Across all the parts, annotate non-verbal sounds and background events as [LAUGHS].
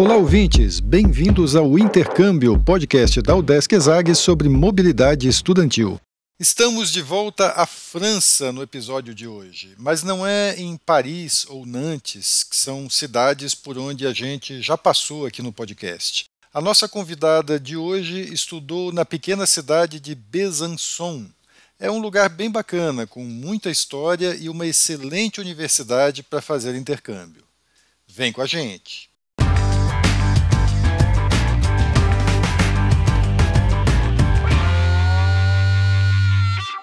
Olá, ouvintes! Bem-vindos ao Intercâmbio, podcast da UDESC ESAG sobre mobilidade estudantil. Estamos de volta à França no episódio de hoje, mas não é em Paris ou Nantes, que são cidades por onde a gente já passou aqui no podcast. A nossa convidada de hoje estudou na pequena cidade de Besançon. É um lugar bem bacana, com muita história e uma excelente universidade para fazer intercâmbio. Vem com a gente!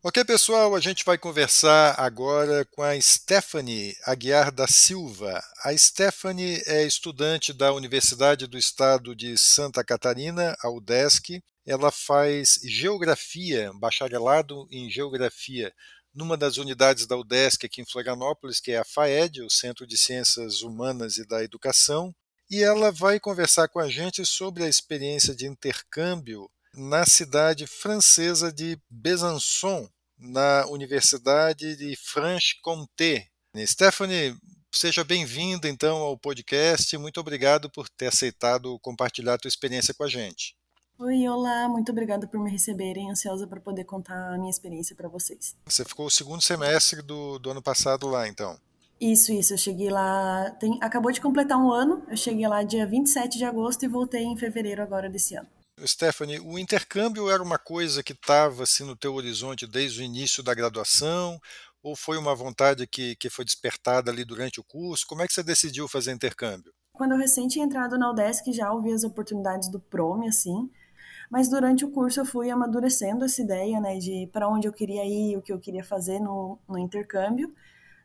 Ok, pessoal, a gente vai conversar agora com a Stephanie Aguiar da Silva. A Stephanie é estudante da Universidade do Estado de Santa Catarina, a UDESC. Ela faz geografia, bacharelado em geografia, numa das unidades da UDESC aqui em Florianópolis, que é a FAED, o Centro de Ciências Humanas e da Educação. E ela vai conversar com a gente sobre a experiência de intercâmbio na cidade francesa de Besançon, na Universidade de Franche-Comté. Stephanie, seja bem-vinda então ao podcast. Muito obrigado por ter aceitado compartilhar a tua experiência com a gente. Oi, olá, muito obrigada por me receberem. Ansiosa para poder contar a minha experiência para vocês. Você ficou o segundo semestre do, do ano passado lá, então? Isso, isso. Eu cheguei lá. Tem, acabou de completar um ano. Eu cheguei lá dia 27 de agosto e voltei em fevereiro agora desse ano. Stephanie, o intercâmbio era uma coisa que estava assim, no teu horizonte desde o início da graduação? Ou foi uma vontade que, que foi despertada ali durante o curso? Como é que você decidiu fazer intercâmbio? Quando eu recém tinha entrado na UDESC, já ouvi as oportunidades do PROME, assim, mas durante o curso eu fui amadurecendo essa ideia, né, de para onde eu queria ir, o que eu queria fazer no, no intercâmbio.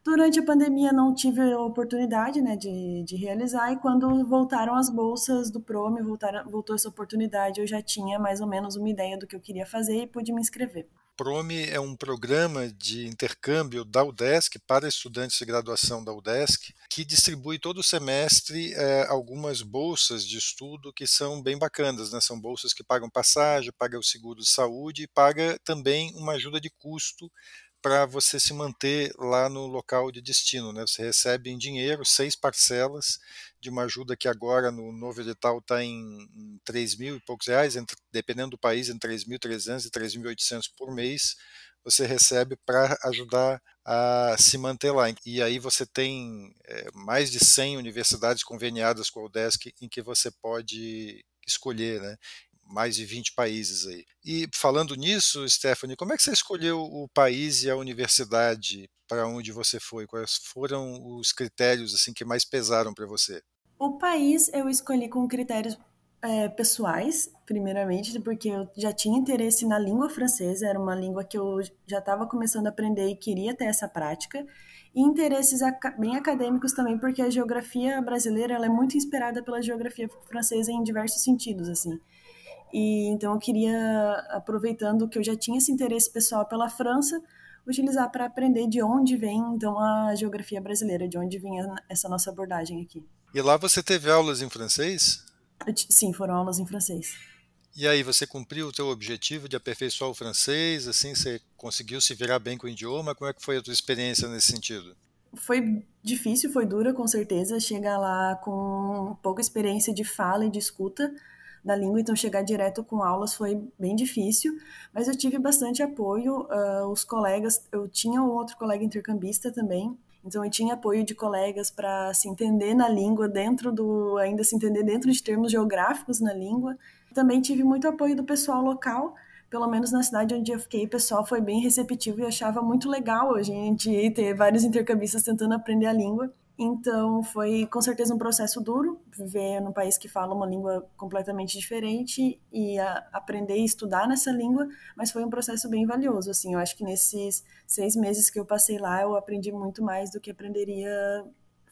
Durante a pandemia não tive a oportunidade né, de, de realizar, e quando voltaram as bolsas do PROME, voltaram, voltou essa oportunidade, eu já tinha mais ou menos uma ideia do que eu queria fazer e pude me inscrever. PROME é um programa de intercâmbio da UDESC para estudantes de graduação da UDESC, que distribui todo semestre é, algumas bolsas de estudo que são bem bacanas. Né? São bolsas que pagam passagem, pagam o seguro de saúde e paga também uma ajuda de custo para você se manter lá no local de destino. Né? Você recebe em dinheiro seis parcelas de uma ajuda que agora no novo edital está em, em 3 mil e poucos reais, entre, dependendo do país, em 3.300 e 3.800 por mês, você recebe para ajudar a se manter lá. E aí você tem é, mais de 100 universidades conveniadas com a UDESC em que você pode escolher, né? Mais de 20 países aí. E falando nisso, Stephanie, como é que você escolheu o país e a universidade para onde você foi? Quais foram os critérios assim que mais pesaram para você? O país eu escolhi com critérios é, pessoais, primeiramente, porque eu já tinha interesse na língua francesa, era uma língua que eu já estava começando a aprender e queria ter essa prática. E interesses bem acadêmicos também, porque a geografia brasileira ela é muito inspirada pela geografia francesa em diversos sentidos, assim. E então eu queria, aproveitando que eu já tinha esse interesse pessoal pela França, utilizar para aprender de onde vem então a geografia brasileira, de onde vinha essa nossa abordagem aqui. E lá você teve aulas em francês? Sim, foram aulas em francês. E aí você cumpriu o teu objetivo de aperfeiçoar o francês, assim você conseguiu se virar bem com o idioma? Como é que foi a tua experiência nesse sentido? Foi difícil, foi dura com certeza, chegar lá com pouca experiência de fala e de escuta, da língua, então chegar direto com aulas foi bem difícil, mas eu tive bastante apoio. Uh, os colegas, eu tinha um outro colega intercambista também, então eu tinha apoio de colegas para se entender na língua, dentro do. ainda se entender dentro de termos geográficos na língua. Também tive muito apoio do pessoal local, pelo menos na cidade onde eu fiquei, o pessoal foi bem receptivo e achava muito legal a gente ter vários intercambistas tentando aprender a língua. Então, foi com certeza um processo duro viver num país que fala uma língua completamente diferente e aprender e estudar nessa língua, mas foi um processo bem valioso. Assim, eu acho que nesses seis meses que eu passei lá, eu aprendi muito mais do que aprenderia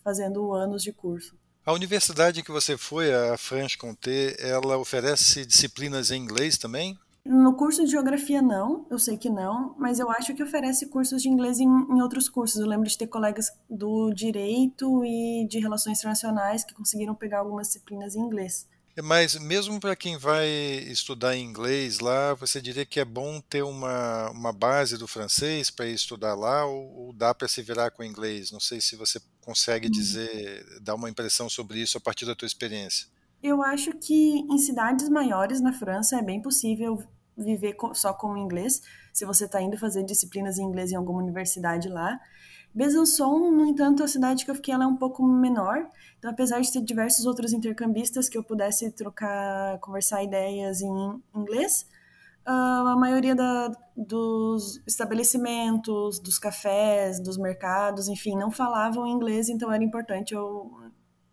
fazendo anos de curso. A universidade que você foi, a Franche Comté, ela oferece disciplinas em inglês também? No curso de geografia, não, eu sei que não, mas eu acho que oferece cursos de inglês em, em, outros cursos. Eu lembro de ter colegas do direito e de relações internacionais que conseguiram pegar algumas disciplinas em inglês. Mas mesmo para quem vai estudar inglês lá, você diria que é bom ter uma, uma base do francês para estudar lá ou, ou dá para se virar com o inglês? Não sei se você consegue hum. dizer, dar uma impressão sobre isso a partir da tua experiência. Eu acho que em cidades maiores na França é bem possível viver só com inglês, se você está indo fazer disciplinas em inglês em alguma universidade lá. Besançon, no entanto, a cidade que eu fiquei ela é um pouco menor, então apesar de ter diversos outros intercambistas que eu pudesse trocar, conversar ideias em inglês, ah, a maioria da, dos estabelecimentos, dos cafés, dos mercados, enfim, não falavam inglês, então era importante eu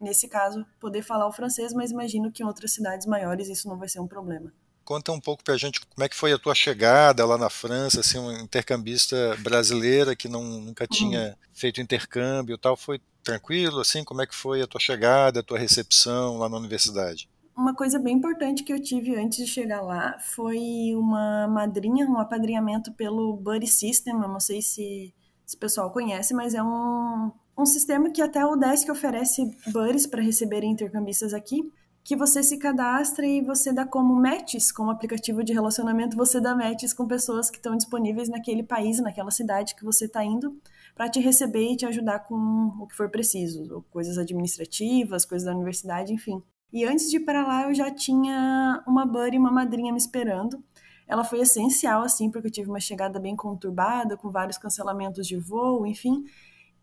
nesse caso, poder falar o francês, mas imagino que em outras cidades maiores isso não vai ser um problema. Conta um pouco para a gente como é que foi a tua chegada lá na França, assim, uma intercambista brasileira que não, nunca uhum. tinha feito intercâmbio e tal, foi tranquilo, assim, como é que foi a tua chegada, a tua recepção lá na universidade? Uma coisa bem importante que eu tive antes de chegar lá foi uma madrinha, um apadrinhamento pelo Buddy System, eu não sei se, se o pessoal conhece, mas é um, um sistema que até o Desk oferece buddies para receberem intercambistas aqui, que você se cadastra e você dá como matches, como aplicativo de relacionamento, você dá matches com pessoas que estão disponíveis naquele país, naquela cidade que você está indo, para te receber e te ajudar com o que for preciso, coisas administrativas, coisas da universidade, enfim. E antes de ir para lá, eu já tinha uma buddy, uma madrinha me esperando. Ela foi essencial, assim, porque eu tive uma chegada bem conturbada, com vários cancelamentos de voo, enfim.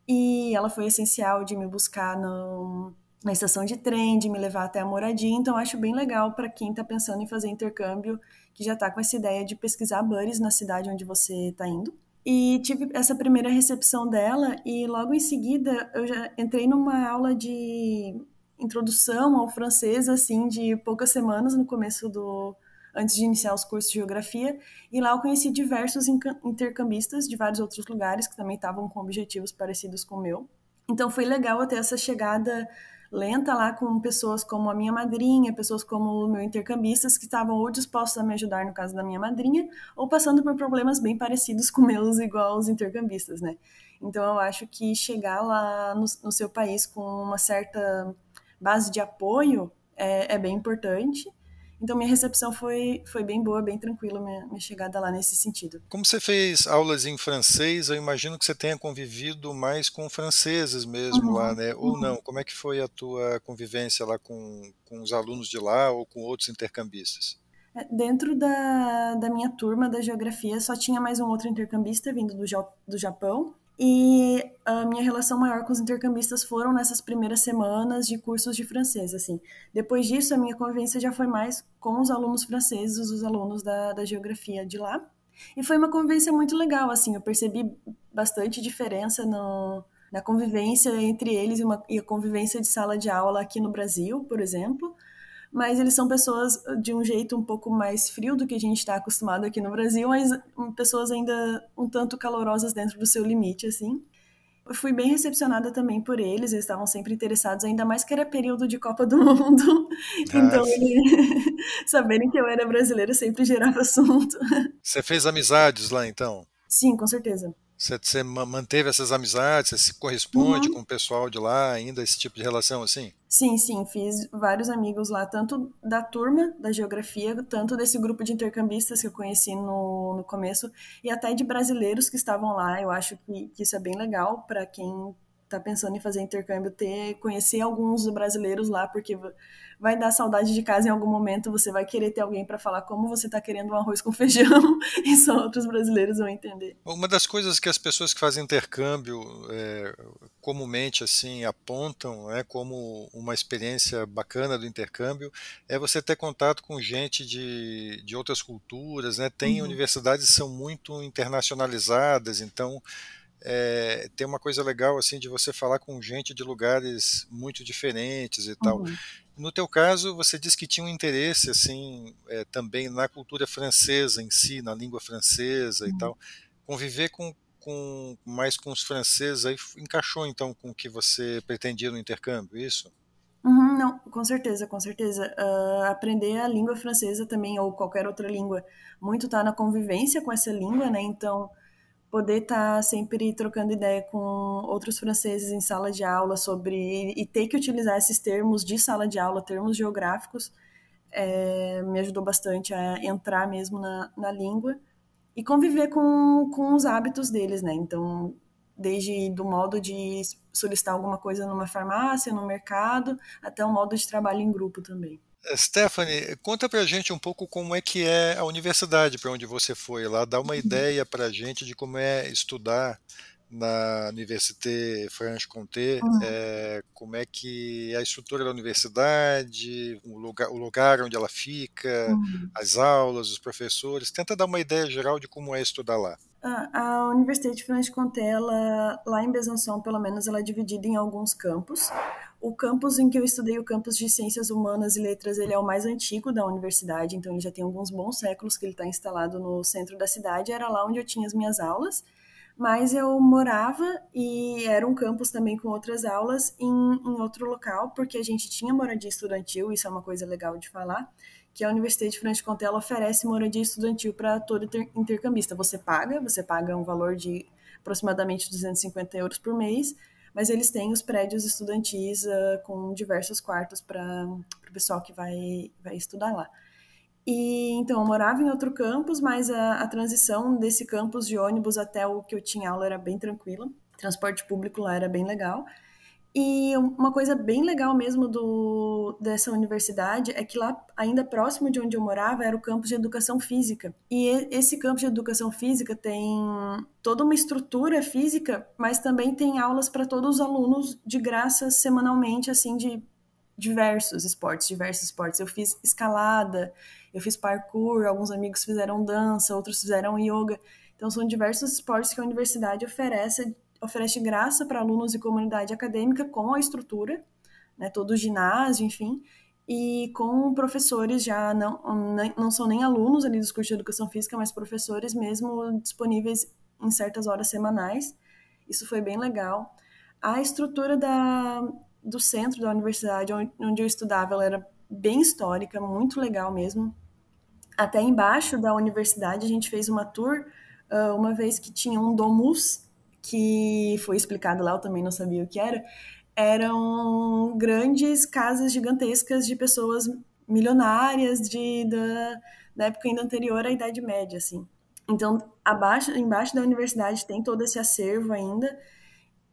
E ela foi essencial de me buscar no, na estação de trem, de me levar até a moradia. Então, acho bem legal para quem está pensando em fazer intercâmbio, que já está com essa ideia de pesquisar buddies na cidade onde você está indo. E tive essa primeira recepção dela, e logo em seguida eu já entrei numa aula de introdução ao francês, assim, de poucas semanas no começo do, antes de iniciar os cursos de geografia, e lá eu conheci diversos intercambistas de vários outros lugares que também estavam com objetivos parecidos com o meu. Então foi legal ter essa chegada lenta lá com pessoas como a minha madrinha, pessoas como o meu intercambistas que estavam ou dispostos a me ajudar no caso da minha madrinha, ou passando por problemas bem parecidos com [LAUGHS] meus igual os intercambistas, né? Então eu acho que chegar lá no, no seu país com uma certa base de apoio é, é bem importante então minha recepção foi, foi bem boa, bem tranquila, minha, minha chegada lá nesse sentido. Como você fez aulas em francês, eu imagino que você tenha convivido mais com franceses mesmo uhum, lá, né? Ou uhum. não? Como é que foi a tua convivência lá com, com os alunos de lá ou com outros intercambistas? É, dentro da, da minha turma da geografia, só tinha mais um outro intercambista vindo do, do Japão, e a minha relação maior com os intercambistas foram nessas primeiras semanas de cursos de francês, assim. Depois disso, a minha convivência já foi mais com os alunos franceses, os alunos da, da geografia de lá. E foi uma convivência muito legal, assim. Eu percebi bastante diferença no, na convivência entre eles e, uma, e a convivência de sala de aula aqui no Brasil, por exemplo mas eles são pessoas de um jeito um pouco mais frio do que a gente está acostumado aqui no Brasil, mas hum, pessoas ainda um tanto calorosas dentro do seu limite, assim. Eu fui bem recepcionada também por eles, eles estavam sempre interessados, ainda mais que era período de Copa do [LAUGHS] Mundo. Ah, então, ele... [LAUGHS] saberem que eu era brasileira sempre gerava assunto. Você fez amizades lá então? Sim, com certeza. Você, você manteve essas amizades? Você se corresponde uhum. com o pessoal de lá ainda, esse tipo de relação assim? Sim, sim, fiz vários amigos lá, tanto da turma da geografia, tanto desse grupo de intercambistas que eu conheci no, no começo, e até de brasileiros que estavam lá. Eu acho que, que isso é bem legal para quem está pensando em fazer intercâmbio, ter conhecer alguns brasileiros lá, porque vai dar saudade de casa em algum momento, você vai querer ter alguém para falar como você está querendo um arroz com feijão, [LAUGHS] e só outros brasileiros vão entender. Uma das coisas que as pessoas que fazem intercâmbio é, comumente assim apontam é como uma experiência bacana do intercâmbio é você ter contato com gente de, de outras culturas, né? Tem uhum. universidades que são muito internacionalizadas, então é, tem uma coisa legal assim de você falar com gente de lugares muito diferentes e tal. Uhum. No teu caso, você disse que tinha um interesse assim é, também na cultura francesa em si, na língua francesa uhum. e tal. Conviver com, com mais com os franceses aí encaixou então com o que você pretendia no intercâmbio, isso? Uhum, Não, com certeza, com certeza. Uh, aprender a língua francesa também, ou qualquer outra língua, muito tá na convivência com essa língua, né? Então, poder estar tá sempre trocando ideia com outros franceses em sala de aula sobre. e ter que utilizar esses termos de sala de aula, termos geográficos, é, me ajudou bastante a entrar mesmo na, na língua e conviver com, com os hábitos deles, né? Então, desde do modo de solicitar alguma coisa numa farmácia, no mercado, até o modo de trabalho em grupo também. Stephanie, conta pra gente um pouco como é que é a universidade para onde você foi lá, dá uma uhum. ideia pra gente de como é estudar na Université Franche-Comté, uhum. é, como é que é a estrutura da universidade, o lugar, o lugar onde ela fica, uhum. as aulas, os professores, tenta dar uma ideia geral de como é estudar lá. A Universidade de Franche-Comté, lá em Besançon, pelo menos, ela é dividida em alguns campos. O campus em que eu estudei, o campus de Ciências Humanas e Letras, ele é o mais antigo da universidade, então ele já tem alguns bons séculos que ele está instalado no centro da cidade. Era lá onde eu tinha as minhas aulas mas eu morava e era um campus também com outras aulas em, em outro local, porque a gente tinha moradia estudantil, isso é uma coisa legal de falar, que a Universidade de Franche Comté oferece moradia estudantil para todo intercambista. Você paga, você paga um valor de aproximadamente 250 euros por mês, mas eles têm os prédios estudantis uh, com diversos quartos para o pessoal que vai, vai estudar lá. E então eu morava em outro campus, mas a, a, transição desse campus de ônibus até o que eu tinha aula era bem tranquila. Transporte público lá era bem legal. E uma coisa bem legal mesmo do, dessa universidade é que lá, ainda próximo de onde eu morava, era o campus de educação física. E esse campus de educação física tem toda uma estrutura física, mas também tem aulas para todos os alunos de graça semanalmente, assim, de diversos esportes, diversos esportes. Eu fiz escalada, eu fiz parkour, alguns amigos fizeram dança, outros fizeram yoga. Então são diversos esportes que a universidade oferece, oferece graça para alunos e comunidade acadêmica com a estrutura, né, todo o ginásio, enfim, e com professores já não, não são nem alunos ali dos cursos de educação física, mas professores mesmo disponíveis em certas horas semanais. Isso foi bem legal. A estrutura da, do centro da universidade onde eu estudava, ela era bem histórica, muito legal mesmo. Até embaixo da universidade a gente fez uma tour, uh, uma vez que tinha um domus, que foi explicado lá, eu também não sabia o que era. Eram grandes casas gigantescas de pessoas milionárias de, da, da época ainda anterior à Idade Média, assim. Então, abaixo, embaixo da universidade tem todo esse acervo ainda,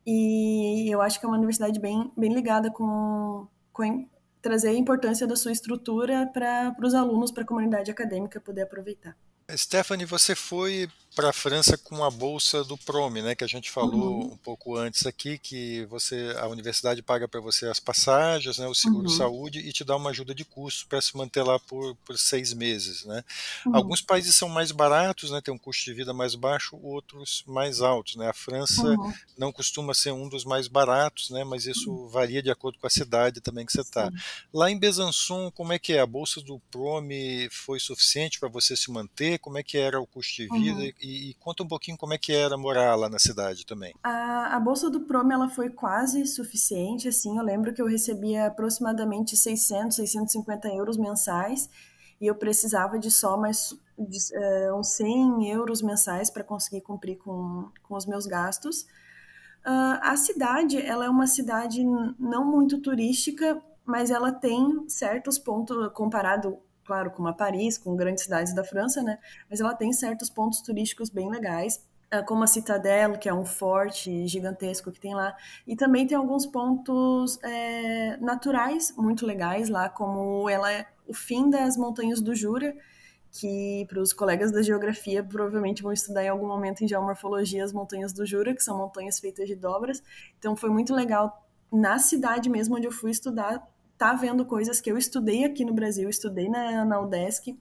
e eu acho que é uma universidade bem, bem ligada com, com trazer a importância da sua estrutura para os alunos, para a comunidade acadêmica poder aproveitar. Stephanie, você foi para a França com a bolsa do Prome, né, que a gente falou uhum. um pouco antes aqui, que você a universidade paga para você as passagens, né, o seguro uhum. saúde e te dá uma ajuda de custo para se manter lá por, por seis meses, né. Uhum. Alguns países são mais baratos, né, tem um custo de vida mais baixo, outros mais altos, né. A França uhum. não costuma ser um dos mais baratos, né, mas isso uhum. varia de acordo com a cidade também que você está. Lá em Besançon, como é que é? A bolsa do Prome foi suficiente para você se manter? Como é que era o custo de vida? E, e, conta um pouquinho como é que era morar lá na cidade também. A, a bolsa do Prome ela foi quase suficiente, assim. Eu lembro que eu recebia aproximadamente 600, 650 euros mensais e eu precisava de só mais de, uh, uns 100 euros mensais para conseguir cumprir com, com os meus gastos. Uh, a cidade, ela é uma cidade não muito turística, mas ela tem certos pontos, comparado claro, como a Paris, com grandes cidades da França, né? Mas ela tem certos pontos turísticos bem legais, ah, como a Citadelle, que é um forte gigantesco que tem lá, e também tem alguns pontos é, naturais muito legais lá, como ela é o fim das montanhas do Jura, que para os colegas da geografia provavelmente vão estudar em algum momento em geomorfologia as montanhas do Jura, que são montanhas feitas de dobras. Então foi muito legal na cidade mesmo onde eu fui estudar tá vendo coisas que eu estudei aqui no Brasil, estudei na, na UDESC.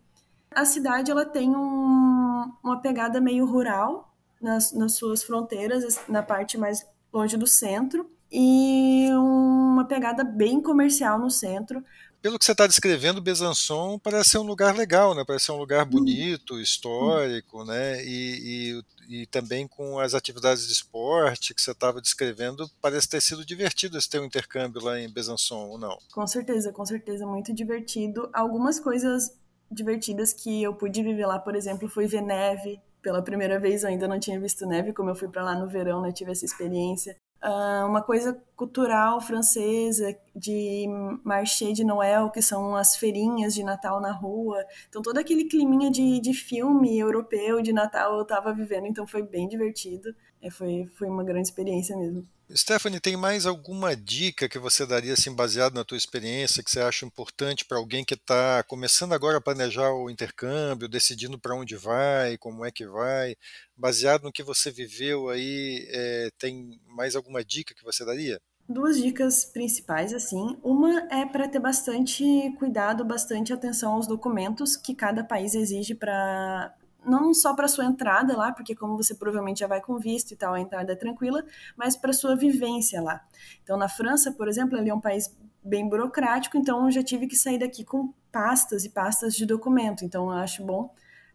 A cidade ela tem um, uma pegada meio rural nas, nas suas fronteiras, na parte mais longe do centro, e uma pegada bem comercial no centro. pelo que você está descrevendo, Besançon parece ser um lugar legal, né? Parece ser um lugar uhum. bonito, histórico, né? E, e, também com as atividades de esporte que você estava descrevendo, parece ter sido divertido esse teu intercâmbio lá em Besançon, ou não? Com certeza, com certeza, muito divertido. Algumas coisas divertidas que eu pude viver lá, por exemplo, foi ver neve. Pela primeira vez eu ainda não tinha visto neve, como eu fui para lá no verão, né, tive essa experiência. Uh, uma coisa cultural francesa de marché de Noël, que são as feirinhas de Natal na rua. Então, todo aquele climinha de, de filme europeu de Natal eu estava vivendo, então foi bem divertido. É, foi, foi uma grande experiência mesmo. Stephanie, tem mais alguma dica que você daria, assim, baseado na tua experiência, que você acha importante para alguém que está começando agora a planejar o intercâmbio, decidindo para onde vai, como é que vai, baseado no que você viveu aí, é, tem mais alguma dica que você daria? Duas dicas principais, assim. Uma é para ter bastante cuidado, bastante atenção aos documentos que cada país exige para não só para sua entrada lá, porque como você provavelmente já vai com visto e tal, a entrada é tranquila, mas para sua vivência lá. Então, na França, por exemplo, ele é um país bem burocrático, então eu já tive que sair daqui com pastas e pastas de documento. Então, eu acho bom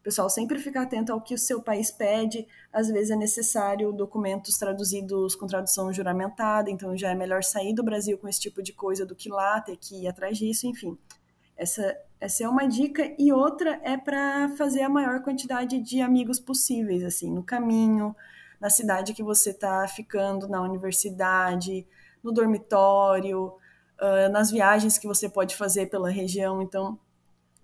pessoal sempre ficar atento ao que o seu país pede. Às vezes é necessário documentos traduzidos com tradução juramentada, então já é melhor sair do Brasil com esse tipo de coisa do que lá ter que ir atrás disso, enfim. Essa, essa é uma dica. E outra é para fazer a maior quantidade de amigos possíveis, assim, no caminho, na cidade que você está ficando, na universidade, no dormitório, uh, nas viagens que você pode fazer pela região. Então,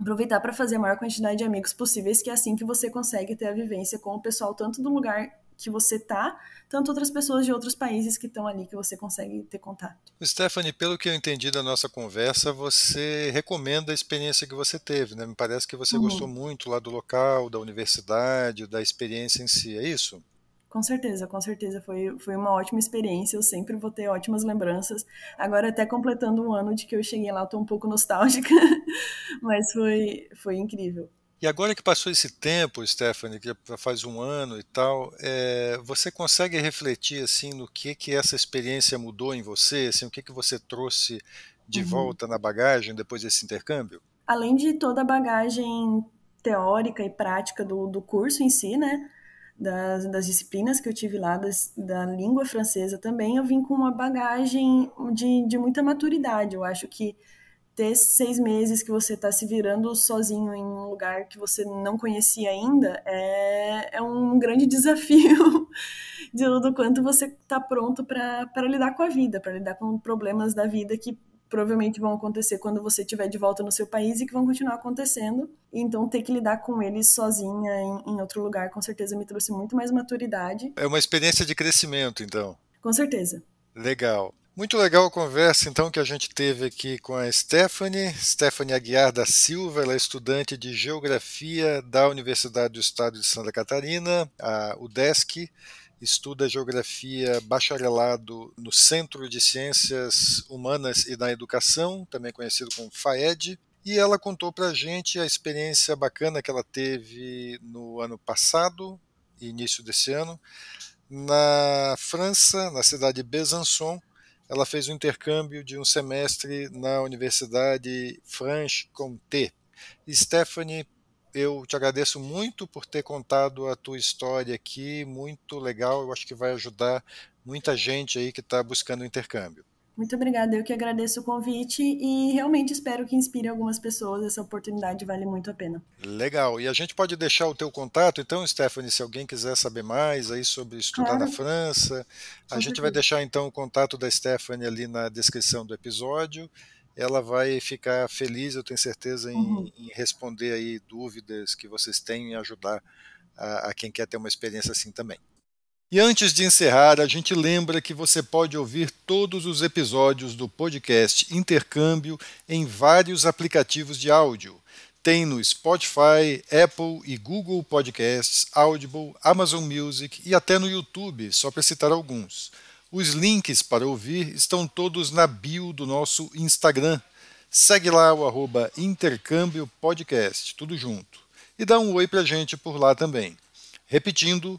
aproveitar para fazer a maior quantidade de amigos possíveis, que é assim que você consegue ter a vivência com o pessoal, tanto do lugar que você tá, tanto outras pessoas de outros países que estão ali que você consegue ter contato. Stephanie, pelo que eu entendi da nossa conversa, você recomenda a experiência que você teve, né? Me parece que você uhum. gostou muito lá do local, da universidade, da experiência em si, é isso? Com certeza, com certeza. Foi, foi uma ótima experiência. Eu sempre vou ter ótimas lembranças. Agora, até completando um ano de que eu cheguei lá, estou um pouco nostálgica, [LAUGHS] mas foi, foi incrível. E agora que passou esse tempo, Stephanie, que já faz um ano e tal, é, você consegue refletir assim no que que essa experiência mudou em você, assim, o que que você trouxe de uhum. volta na bagagem depois desse intercâmbio? Além de toda a bagagem teórica e prática do, do curso em si, né, das, das disciplinas que eu tive lá, das, da língua francesa também, eu vim com uma bagagem de, de muita maturidade. Eu acho que ter seis meses que você está se virando sozinho em um lugar que você não conhecia ainda é, é um grande [LAUGHS] desafio de do quanto você está pronto para lidar com a vida, para lidar com problemas da vida que provavelmente vão acontecer quando você estiver de volta no seu país e que vão continuar acontecendo. Então, ter que lidar com eles sozinha em, em outro lugar, com certeza me trouxe muito mais maturidade. É uma experiência de crescimento, então. Com certeza. Legal. Muito legal a conversa então que a gente teve aqui com a Stephanie, Stephanie Aguiar da Silva, ela é estudante de Geografia da Universidade do Estado de Santa Catarina, a UDESC, estuda Geografia bacharelado no Centro de Ciências Humanas e da Educação, também conhecido como FAED, e ela contou para a gente a experiência bacana que ela teve no ano passado, início desse ano, na França, na cidade de Besançon, ela fez um intercâmbio de um semestre na Universidade Franche-Comté. Stephanie, eu te agradeço muito por ter contado a tua história aqui, muito legal, eu acho que vai ajudar muita gente aí que está buscando intercâmbio. Muito obrigada, eu que agradeço o convite e realmente espero que inspire algumas pessoas. Essa oportunidade vale muito a pena. Legal. E a gente pode deixar o teu contato, então, Stephanie, se alguém quiser saber mais aí sobre estudar claro. na França, a gente vai deixar então o contato da Stephanie ali na descrição do episódio. Ela vai ficar feliz, eu tenho certeza, em, uhum. em responder aí dúvidas que vocês têm e ajudar a, a quem quer ter uma experiência assim também. E antes de encerrar, a gente lembra que você pode ouvir todos os episódios do podcast Intercâmbio em vários aplicativos de áudio. Tem no Spotify, Apple e Google Podcasts, Audible, Amazon Music e até no YouTube, só para citar alguns. Os links para ouvir estão todos na bio do nosso Instagram. Segue lá o arroba Intercâmbio Podcast, tudo junto. E dá um oi para a gente por lá também. Repetindo,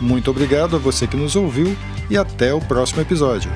Muito obrigado a você que nos ouviu e até o próximo episódio.